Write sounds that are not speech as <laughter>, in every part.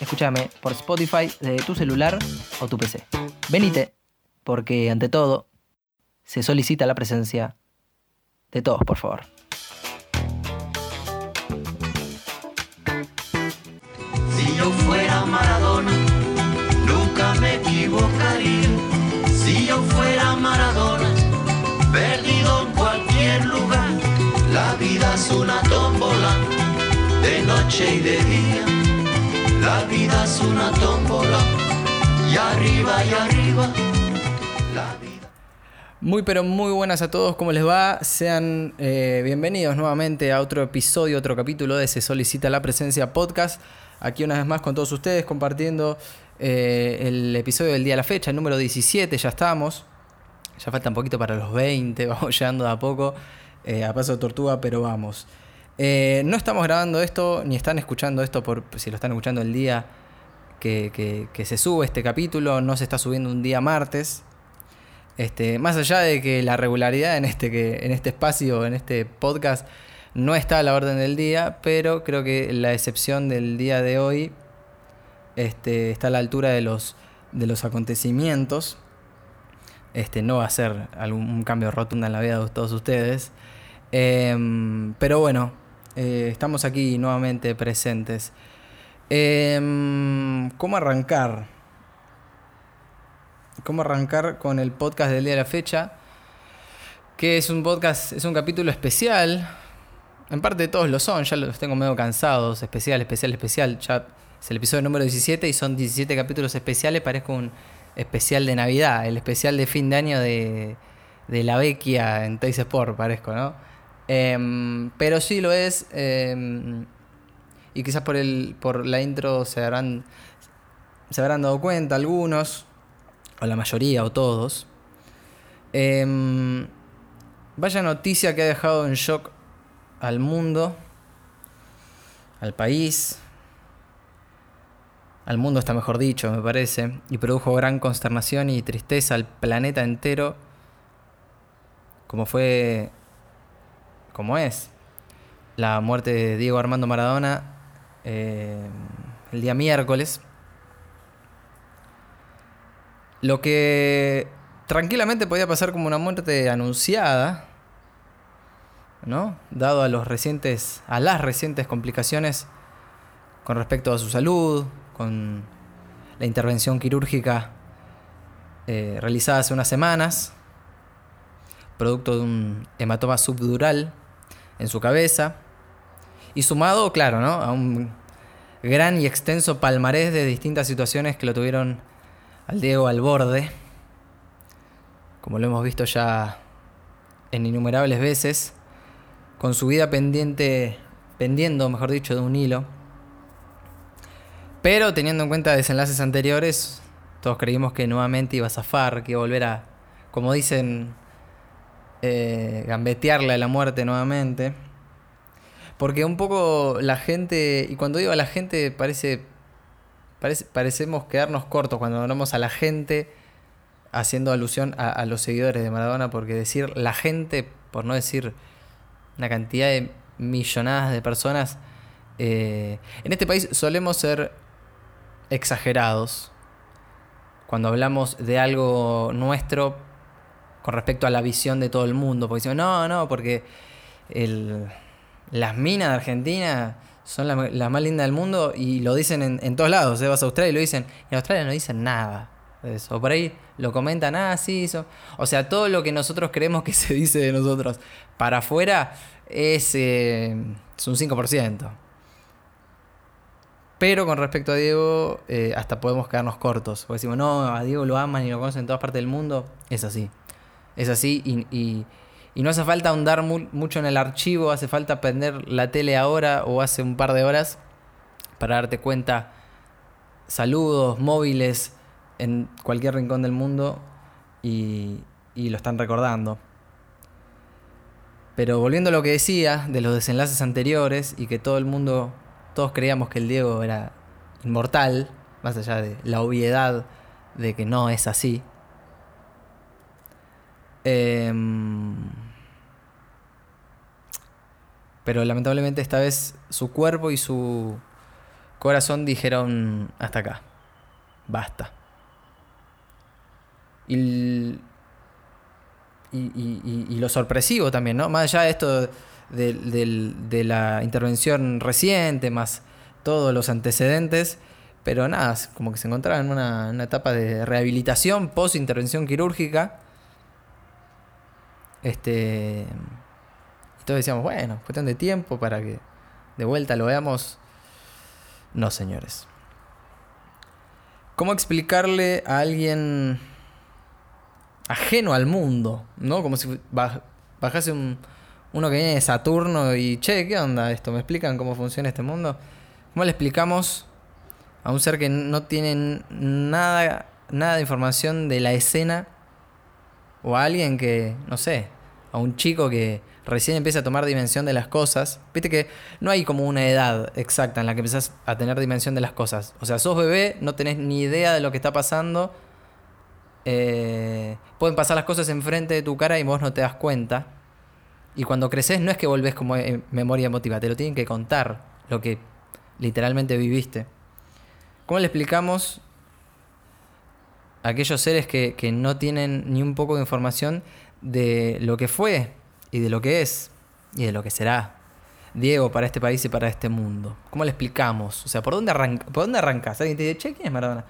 Escúchame por Spotify de tu celular o tu PC. Venite, porque ante todo, se solicita la presencia de todos, por favor. Si yo fuera Maradona, nunca me equivocaría. Si yo fuera Maradona, perdido en cualquier lugar, la vida es una tómbola, de noche y de día. Una tómbola, y arriba y arriba, la vida. Muy pero muy buenas a todos, ¿cómo les va? Sean eh, bienvenidos nuevamente a otro episodio, otro capítulo de Se Solicita la Presencia Podcast. Aquí una vez más con todos ustedes compartiendo eh, el episodio del día de la fecha, el número 17, ya estamos. Ya falta un poquito para los 20, <laughs> vamos llegando de a poco, eh, a paso de tortuga, pero vamos. No estamos grabando esto, ni están escuchando esto, por si lo están escuchando el día que, que- se sube este capítulo, no se está subiendo un día martes. Este, más allá de que la regularidad en este, que, en este espacio, en este podcast, no está a la orden del día, pero creo que la excepción del día de hoy este, está a la altura de los, de los acontecimientos. Este, no va a ser algún cambio rotundo en la vida de todos ustedes. Em, pero bueno, eh, estamos aquí nuevamente presentes. Em, ¿Cómo arrancar? ¿Cómo arrancar con el podcast del día de la fecha? Que es un podcast, es un capítulo especial. En parte todos lo son, ya los tengo medio cansados. Especial, especial, especial. Ya es el episodio número 17 y son 17 capítulos especiales. Parezco un especial de Navidad, el especial de fin de año de, de la Vecchia en Teis Sport, parezco, ¿no? Em, pero sí lo es. em, y quizás por, el, por la intro se habrán, se habrán dado cuenta algunos, o la mayoría, o todos. Em, vaya noticia que ha dejado en shock al mundo, al país, al mundo está mejor dicho, me parece, y produjo gran consternación y tristeza al planeta entero, como fue, como es, la muerte de Diego Armando Maradona eh, el día miércoles. Lo que tranquilamente podía pasar como una muerte anunciada, ¿no? Dado a los recientes, a las recientes complicaciones con respecto a su salud, con la intervención quirúrgica eh, realizada hace unas semanas, producto de un hematoma subdural en su cabeza, y sumado, claro, ¿no? a un gran y extenso palmarés de distintas situaciones que lo tuvieron al Diego al borde, como lo hemos visto ya en innumerables veces, con su vida pendiente, pendiendo, mejor dicho, de un hilo. Pero teniendo en cuenta desenlaces anteriores, todos creímos que nuevamente iba a zafar, que iba a volver a, como dicen, eh, gambetearle a la muerte nuevamente. Porque un poco la gente, y cuando digo a la gente, parece, parece parecemos quedarnos cortos cuando hablamos a la gente, haciendo alusión a, los seguidores de Maradona, porque decir la gente, por no decir una cantidad de millonadas de personas, eh, en este país solemos ser exagerados cuando hablamos de algo nuestro con respecto a la visión de todo el mundo. Porque decimos, no, no, porque el, las minas de Argentina son las la más lindas del mundo y lo dicen en, todos lados. ¿eh? Vas a Australia y lo dicen. Y en Australia no dicen nada eso. O por ahí lo comentan, ah, sí, eso. O sea, todo lo que nosotros creemos que <laughs> se dice de nosotros para afuera es, eh, es un 5%. Pero con respecto a Diego, eh, hasta podemos quedarnos cortos. Porque decimos, no, a Diego lo aman y lo conocen en todas partes del mundo. Es así. Es así y- y no hace falta ahondar mu- mucho en el archivo, hace falta prender la tele ahora o hace un par de horas para darte cuenta. Saludos, móviles, en cualquier rincón del mundo y, y lo están recordando. Pero volviendo a lo que decía de los desenlaces anteriores y que todo el mundo, todos creíamos que el Diego era inmortal, más allá de la obviedad de que no es así. Em, pero lamentablemente esta vez su cuerpo y su corazón dijeron hasta acá. Basta. Y, y, lo sorpresivo también, ¿no? Más allá de esto de, la intervención reciente, más todos los antecedentes, pero nada, como que se encontraba en una, una etapa de rehabilitación post intervención quirúrgica. Este. Y todos decíamos, bueno, cuestión de tiempo para que de vuelta lo veamos. No, señores. ¿Cómo explicarle a alguien ajeno al mundo, ¿no? Como si bajase un, uno que viene de Saturno y, che, ¿qué onda esto? ¿Me explican cómo funciona este mundo? ¿Cómo le explicamos a un ser que no tiene nada, nada de información de la escena? O a alguien que, no sé, a un chico que recién empieza a tomar dimensión de las cosas. Viste que no hay como una edad exacta en la que empezás a tener dimensión de las cosas. O sea, sos bebé, no tenés ni idea de lo que está pasando eh, pueden pasar las cosas enfrente de tu cara y vos no te das cuenta. Y cuando creces no es que volvés como memoria emotiva, te lo tienen que contar lo que literalmente viviste. ¿Cómo le explicamos aquellos seres que, que no tienen ni un poco de información de lo que fue y de lo que es y de lo que será Diego para este país y para este mundo? ¿Cómo le explicamos? O sea, ¿por dónde, arranca, ¿por dónde arrancas? Alguien te dice, che, ¿quién es Maradona?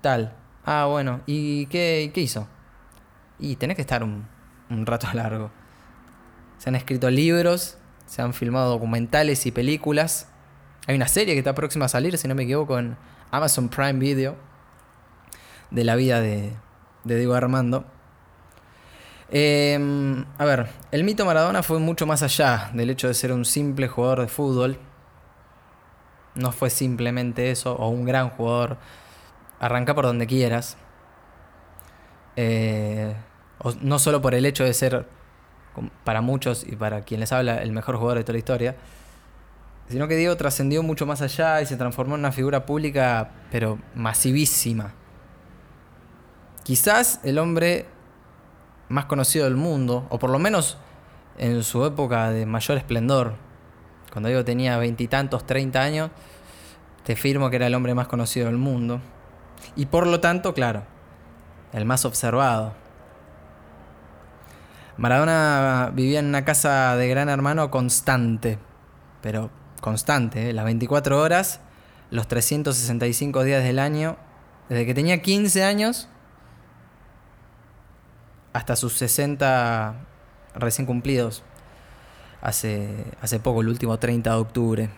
Tal. Ah, bueno. ¿Y qué, qué hizo? Y tenés que estar un, rato <laughs> largo. Se han escrito libros, se han filmado documentales y películas. Hay una serie que está próxima a salir, si no me equivoco, en Amazon Prime Video. De la vida de, de Diego Armando. Em, a ver, el mito Maradona fue mucho más allá del hecho de ser un simple jugador de fútbol. No fue simplemente eso, o un gran jugador arranca por donde quieras. Eh, no solo por el hecho de ser, para muchos y para quien les habla, el mejor jugador de toda la historia, sino que Diego trascendió mucho más allá y se transformó en una figura pública, pero masivísima. Quizás el hombre más conocido del mundo, o por lo menos en su época de mayor esplendor, cuando Diego tenía veintitantos, treinta años, te firmo que era el hombre más conocido del mundo. Y por lo tanto, claro, el más observado. Maradona vivía en una casa de gran hermano constante, pero constante, ¿eh? las 24 horas, los 365 días del año, desde que tenía 15 años hasta sus 60 recién cumplidos, hace, hace poco, el último 30 de octubre.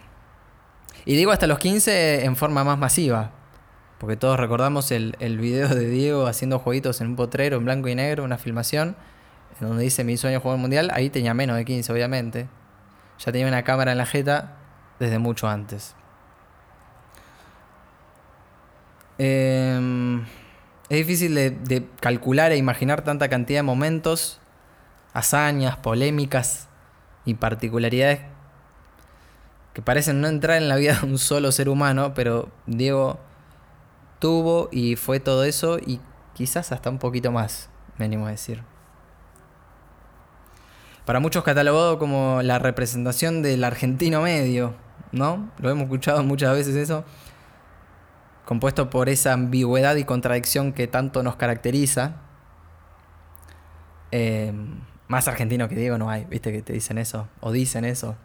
Y digo hasta los 15 en forma más masiva, porque todos recordamos el, el video de Diego haciendo jueguitos en un potrero en blanco y negro, una filmación, en donde dice mi sueño jugar mundial. Ahí tenía menos de 15, obviamente. Ya tenía una cámara en la jeta desde mucho antes. Em, es difícil de, calcular e imaginar tanta cantidad de momentos, hazañas, polémicas y particularidades que parecen no entrar en la vida de un solo ser humano, pero Diego tuvo y fue todo eso y quizás hasta un poquito más, me animo a decir. Para muchos catalogado como la representación del argentino medio, ¿no? Lo hemos escuchado muchas veces eso. Compuesto por esa ambigüedad y contradicción que tanto nos caracteriza. Eh, más argentino que Diego no hay, viste que te dicen eso, o dicen eso.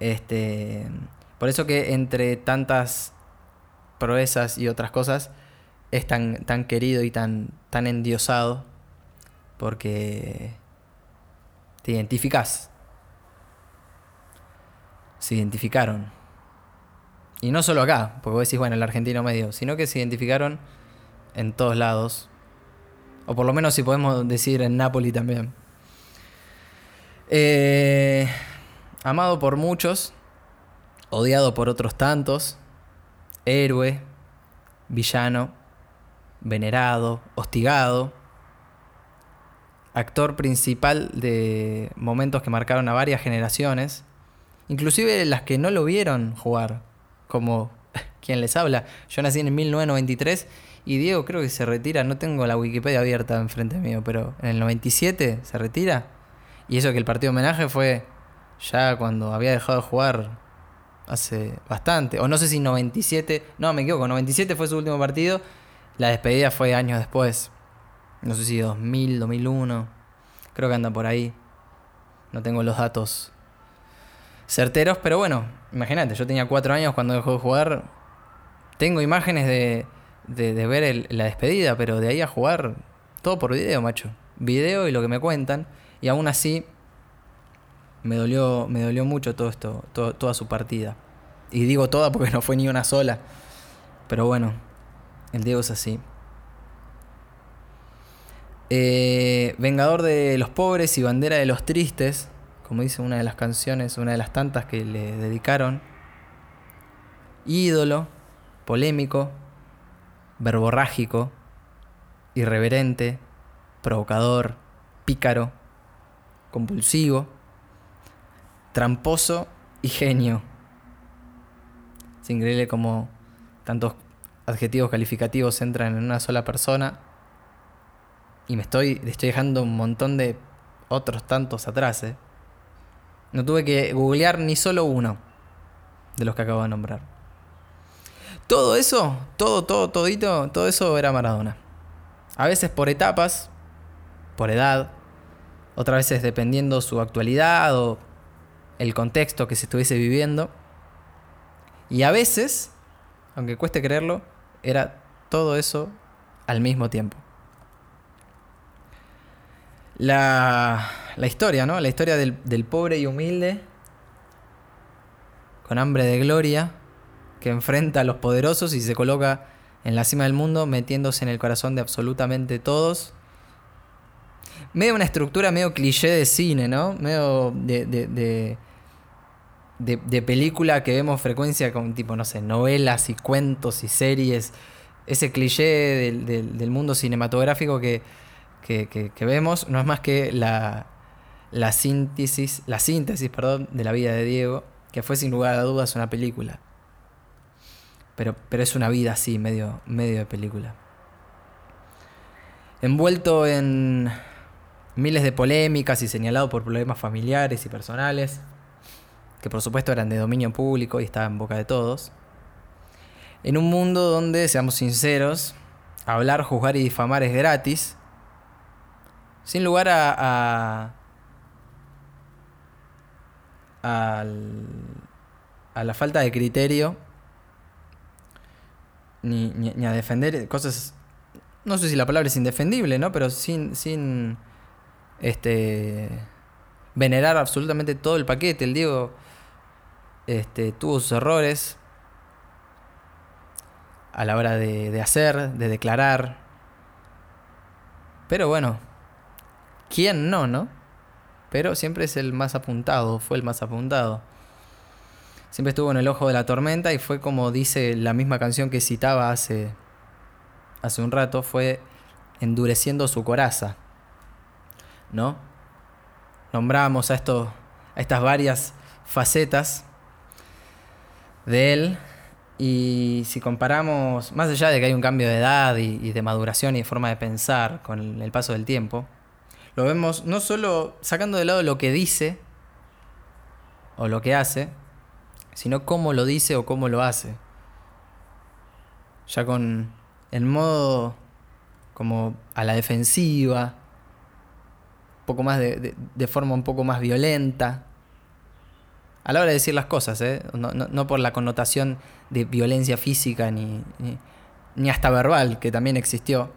Este, por eso que entre tantas proezas y otras cosas, es tan, tan querido y tan, tan endiosado porque te identificas. Se identificaron. Y no solo acá, porque vos decís, bueno, el argentino medio, sino que se identificaron en todos lados. O por lo menos si podemos decir en Nápoles también. Eh, amado por muchos, odiado por otros tantos héroe, villano, venerado, hostigado. Actor principal de momentos que marcaron a varias generaciones. Inclusive las que no lo vieron jugar, como quien les habla. Yo nací en 1993 y Diego creo que se retira, no tengo la Wikipedia abierta enfrente mío, pero en el 97 se retira. Y eso que el partido homenaje fue ya cuando había dejado de jugar hace bastante. O no sé si 97, no me equivoco, 97 fue su último partido. La despedida fue años después. No sé si 2000, 2001. Creo que anda por ahí. No tengo los datos certeros, pero bueno, imagínate, yo tenía cuatro años cuando dejó de jugar. Tengo imágenes de, de, ver la despedida, pero de ahí a jugar todo por video, macho. Video y lo que me cuentan. Y aún así me dolió, me dolió mucho todo esto, toda su partida. Y digo toda porque no fue ni una sola. Pero bueno, el Diego es así. Eh, Vengador de los pobres y bandera de los tristes, como dice una de las canciones, una de las tantas que le dedicaron. Ídolo, polémico, verborrágico, irreverente, provocador, pícaro, compulsivo, tramposo y genio. Es increíble como tantos adjetivos calificativos entran en una sola persona. Y me estoy, estoy dejando un montón de otros tantos atrás. ¿eh? No tuve que googlear ni solo uno de los que acabo de nombrar. Todo eso, todo, todo, todito, todo eso era Maradona. A veces por etapas, por edad, otras veces dependiendo su actualidad o el contexto que se estuviese viviendo. Y a veces, aunque cueste creerlo, era todo eso al mismo tiempo. La, la historia, ¿no? La historia del, del pobre y humilde, con hambre de gloria, que enfrenta a los poderosos y se coloca en la cima del mundo, metiéndose en el corazón de absolutamente todos. Medio una estructura medio cliché de cine, ¿no? Medio de, de, de, película que vemos frecuencia con tipo, no sé, novelas y cuentos y series. Ese cliché del, mundo cinematográfico que, que, vemos no es más que la, la síntesis, la síntesis perdón, de la vida de Diego, que fue sin lugar a dudas una película. Pero, pero es una vida así, medio, medio de película. Envuelto en miles de polémicas y señalado por problemas familiares y personales, que por supuesto eran de dominio público y estaban en boca de todos. En un mundo donde, seamos sinceros, hablar, juzgar y difamar es gratis, sin lugar a, a, a la falta de criterio ni, a defender cosas. No sé si la palabra es indefendible, ¿no? Pero sin. sin. Este. Venerar absolutamente todo el paquete. El Diego. Este, tuvo sus errores. A la hora de, de hacer, de declarar. Pero bueno. ¿Quién no, no? Pero siempre es el más apuntado. Fue el más apuntado siempre estuvo en el ojo de la tormenta y fue como dice la misma canción que citaba hace, hace un rato, fue endureciendo su coraza. ¿No? Nombramos a, esto, a estas varias facetas de él y si comparamos, más allá de que hay un cambio de edad y, de maduración y de forma de pensar con el paso del tiempo, lo vemos no solo sacando de lado lo que dice o lo que hace, sino cómo lo dice o cómo lo hace. Ya con el modo como a la defensiva, un poco más de, de, forma un poco más violenta. A la hora de decir las cosas, ¿eh? no, no, por la connotación de violencia física ni, ni, hasta verbal, que también existió,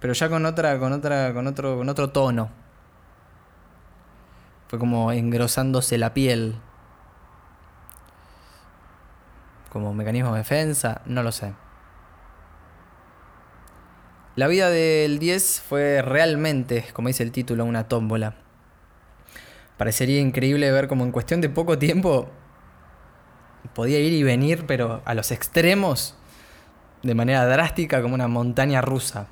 pero ya con otra, con otra, con otro, con otro tono. Fue como engrosándose la piel como mecanismo de defensa, no lo sé. La vida del 10 fue realmente, como dice el título, una tómbola. Parecería increíble ver cómo en cuestión de poco tiempo podía ir y venir, pero a los extremos, de manera drástica como una montaña rusa.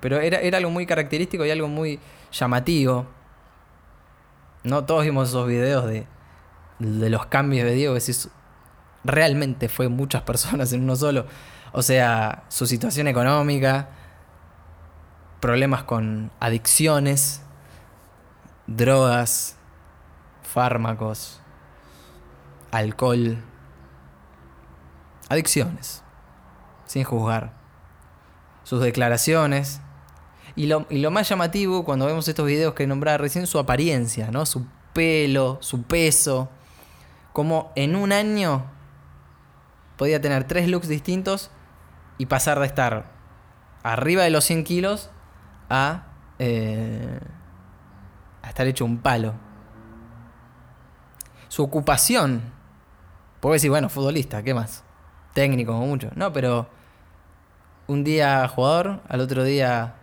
Pero era, era algo muy característico y algo muy llamativo. No todos vimos esos videos de, de los cambios de Diego, que realmente fue muchas personas en uno solo. O sea, su situación económica, problemas con adicciones, drogas, fármacos, alcohol, adicciones, sin juzgar. Sus declaraciones. Y lo, y lo, más llamativo cuando vemos estos videos que nombraba recién, su apariencia, ¿no? Su pelo, su peso. Como en un año podía tener tres looks distintos y pasar de estar arriba de los 100 kilos a, eh, a estar hecho un palo. Su ocupación. Puedo decir, bueno, futbolista, ¿qué más? Técnico mucho. No, pero un día jugador, al otro día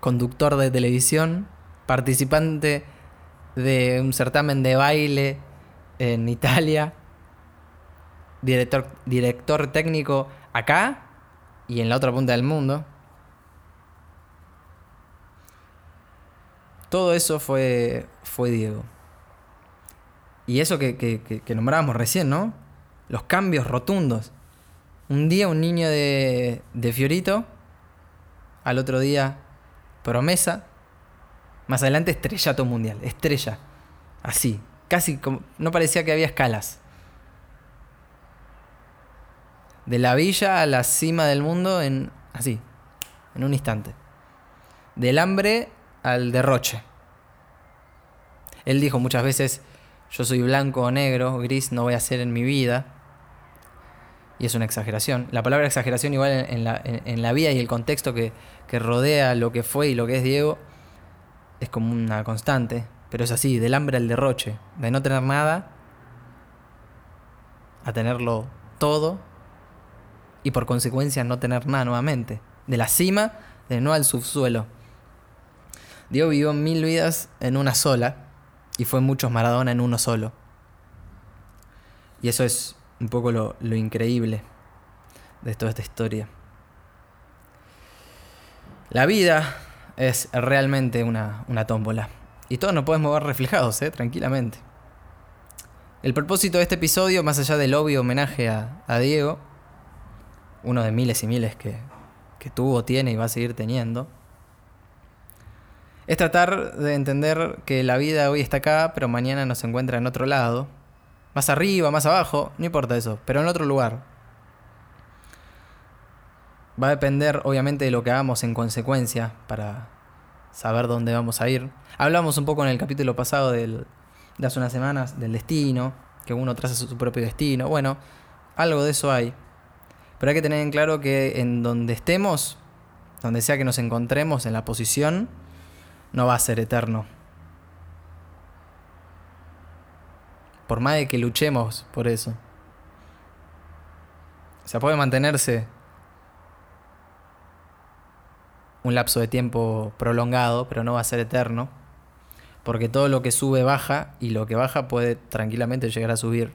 conductor de televisión, participante de un certamen de baile en Italia, director, director técnico acá y en la otra punta del mundo. Todo eso fue, fue Diego. Y eso que, que, nombrábamos recién, ¿no? Los cambios rotundos. Un día un niño de, de Fiorito, al otro día promesa, más adelante estrellato mundial, estrella, así, casi como, no parecía que había escalas. De la villa a la cima del mundo en así, en un instante. Del hambre al derroche. Él dijo muchas veces, yo soy blanco o negro, gris no voy a ser en mi vida. Y es una exageración. La palabra exageración igual en, la, en, la, vida y el contexto que, que, rodea lo que fue y lo que es Diego es como una constante. Pero es así, del hambre al derroche. De no tener nada a tenerlo todo y por consecuencia no tener nada nuevamente. De la cima, de no al subsuelo. Diego vivió mil vidas en una sola y fue muchos Maradona en uno solo. Y eso es un poco lo, increíble de toda esta historia. La vida es realmente una, una tómbola. Y todos nos podemos ver reflejados, ¿eh? tranquilamente. El propósito de este episodio, más allá del obvio homenaje a, a Diego, uno de miles y miles que, que tuvo, tiene y va a seguir teniendo, es tratar de entender que la vida hoy está acá, pero mañana nos encuentra en otro lado. Más arriba, más abajo, no importa eso, pero en otro lugar. Va a depender obviamente de lo que hagamos en consecuencia para saber dónde vamos a ir. Hablamos un poco en el capítulo pasado del, de hace unas semanas del destino, que uno traza su propio destino. Bueno, algo de eso hay. Pero hay que tener en claro que en donde estemos, donde sea que nos encontremos, en la posición, no va a ser eterno. Por más de que luchemos por eso. O sea, puede mantenerse un lapso de tiempo prolongado, pero no va a ser eterno. Porque todo lo que sube baja y lo que baja puede tranquilamente llegar a subir.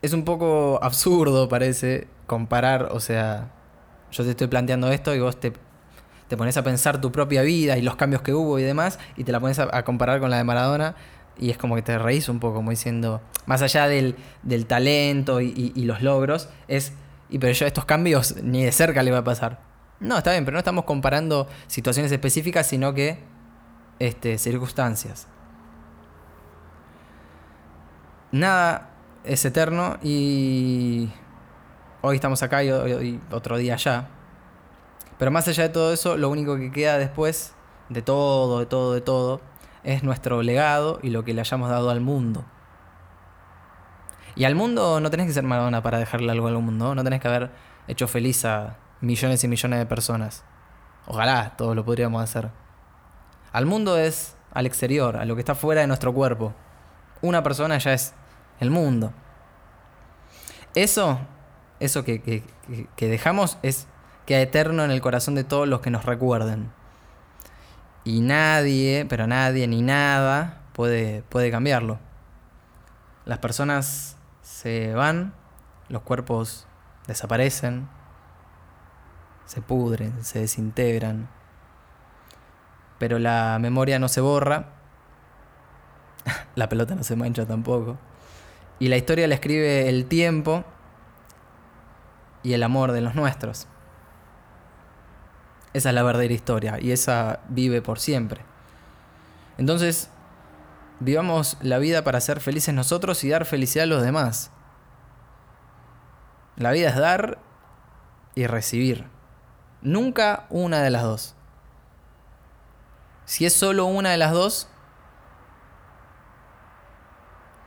Es un poco absurdo, parece, comparar, o sea, yo te estoy planteando esto y vos te, te pones a pensar tu propia vida y los cambios que hubo y demás, y te la pones a, comparar con la de Maradona, y es como que te reís un poco, como diciendo, más allá del, talento y, los logros, es, y pero yo estos cambios ni de cerca le va a pasar. No, está bien, pero no estamos comparando situaciones específicas, sino que este, circunstancias. Nada es eterno y hoy estamos acá y, otro día allá. Pero más allá de todo eso, lo único que queda después de todo, de todo, de todo, es nuestro legado y lo que le hayamos dado al mundo. Y al mundo no tenés que ser Madonna para dejarle algo al mundo, no tenés que haber hecho feliz a millones y millones de personas. Ojalá todos lo podríamos hacer. Al mundo es al exterior, a lo que está fuera de nuestro cuerpo. Una persona ya es el mundo. Eso eso que, dejamos es queda eterno en el corazón de todos los que nos recuerden. Y nadie, pero nadie ni nada puede, puede cambiarlo. Las personas se van, los cuerpos desaparecen, se pudren, se desintegran, pero la memoria no se borra, <laughs> la pelota no se mancha tampoco, y la historia la escribe el tiempo y el amor de los nuestros. Esa es la verdadera historia y esa vive por siempre. Entonces, vivamos la vida para ser felices nosotros y dar felicidad a los demás. La vida es dar y recibir. Nunca una de las dos. Si es solo una de las dos,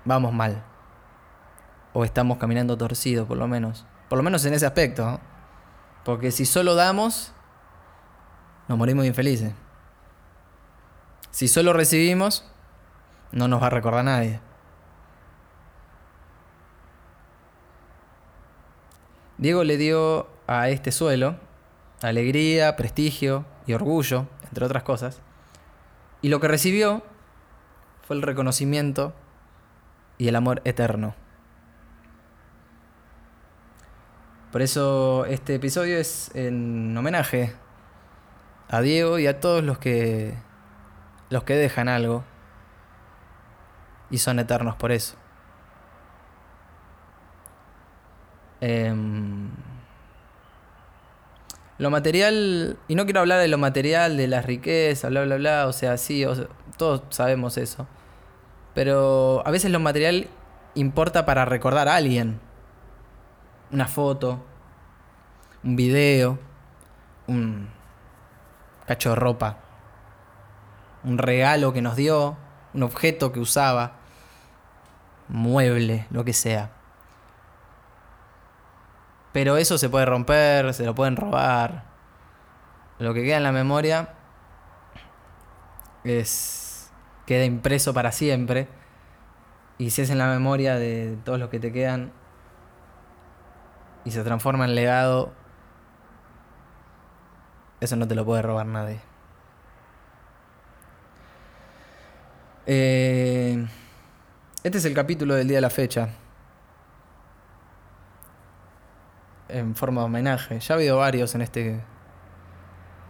vamos mal. O estamos caminando torcido, por lo menos. Por lo menos en ese aspecto. Porque si solo damos, nos morimos infelices. Si solo recibimos, no nos va a recordar nadie. Diego le dio a este suelo alegría, prestigio y orgullo, entre otras cosas. Y lo que recibió fue el reconocimiento y el amor eterno. Por eso este episodio es en homenaje a Diego y a todos los que los que dejan algo y son eternos por eso. Em, lo material, y no quiero hablar de lo material, de la riqueza, bla, bla, bla, o sea, sí, todos sabemos eso. Pero a veces lo material importa para recordar a alguien. Una foto, un video, un cacho de ropa, un regalo que nos dio, un objeto que usaba mueble, lo que sea. Pero eso se puede romper, se lo pueden robar. Lo que queda en la memoria es queda impreso para siempre. Y si es en la memoria de todos los que te quedan y se transforma en legado, eso no te lo puede robar nadie. Eh, este es el capítulo del día de la fecha. En forma de homenaje. Ya ha habido varios en este.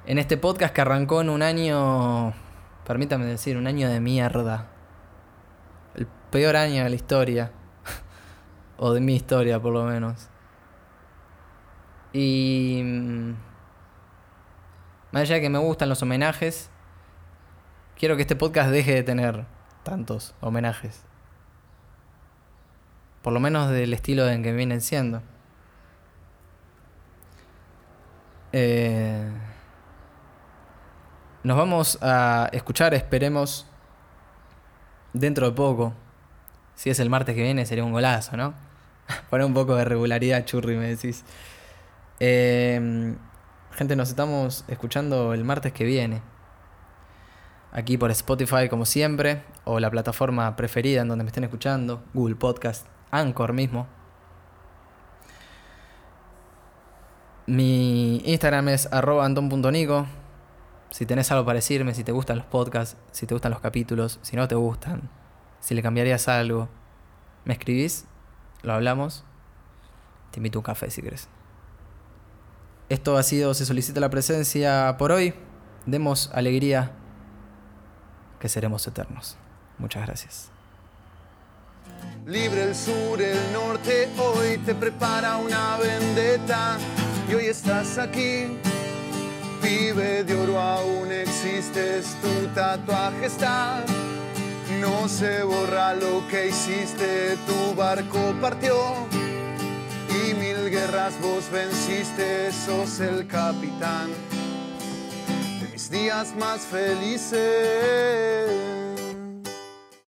En este podcast que arrancó en un año. Permítame decir, un año de mierda. El peor año de la historia. <laughs> o de mi historia, por lo menos. Y. Más allá de que me gustan los homenajes, quiero que este podcast deje de tener tantos homenajes. Por lo menos del estilo en que vienen siendo. Eh, nos vamos a escuchar, esperemos, dentro de poco. Si es el martes que viene sería un golazo, ¿no? <laughs> Poner un poco de regularidad, churri, me decís. Eh, gente, nos estamos escuchando el martes que viene. Aquí por Spotify, como siempre, o la plataforma preferida en donde me estén escuchando, Google Podcast. Anchor mismo. Mi Instagram es arroba anton.nico. Si tenés algo para decirme, si te gustan los podcasts, si te gustan los capítulos, si no te gustan, si le cambiarías algo, me escribís, lo hablamos. Te invito un café si querés. Esto ha sido Se solicita la presencia por hoy. Demos alegría que seremos eternos. Muchas gracias. Libre el sur, el norte, hoy te prepara una vendetta y hoy estás aquí. Vive de oro, aún existes, tu tatuaje está. No se borra lo que hiciste, tu barco partió vos venciste, sos el capitán de mis días más felices.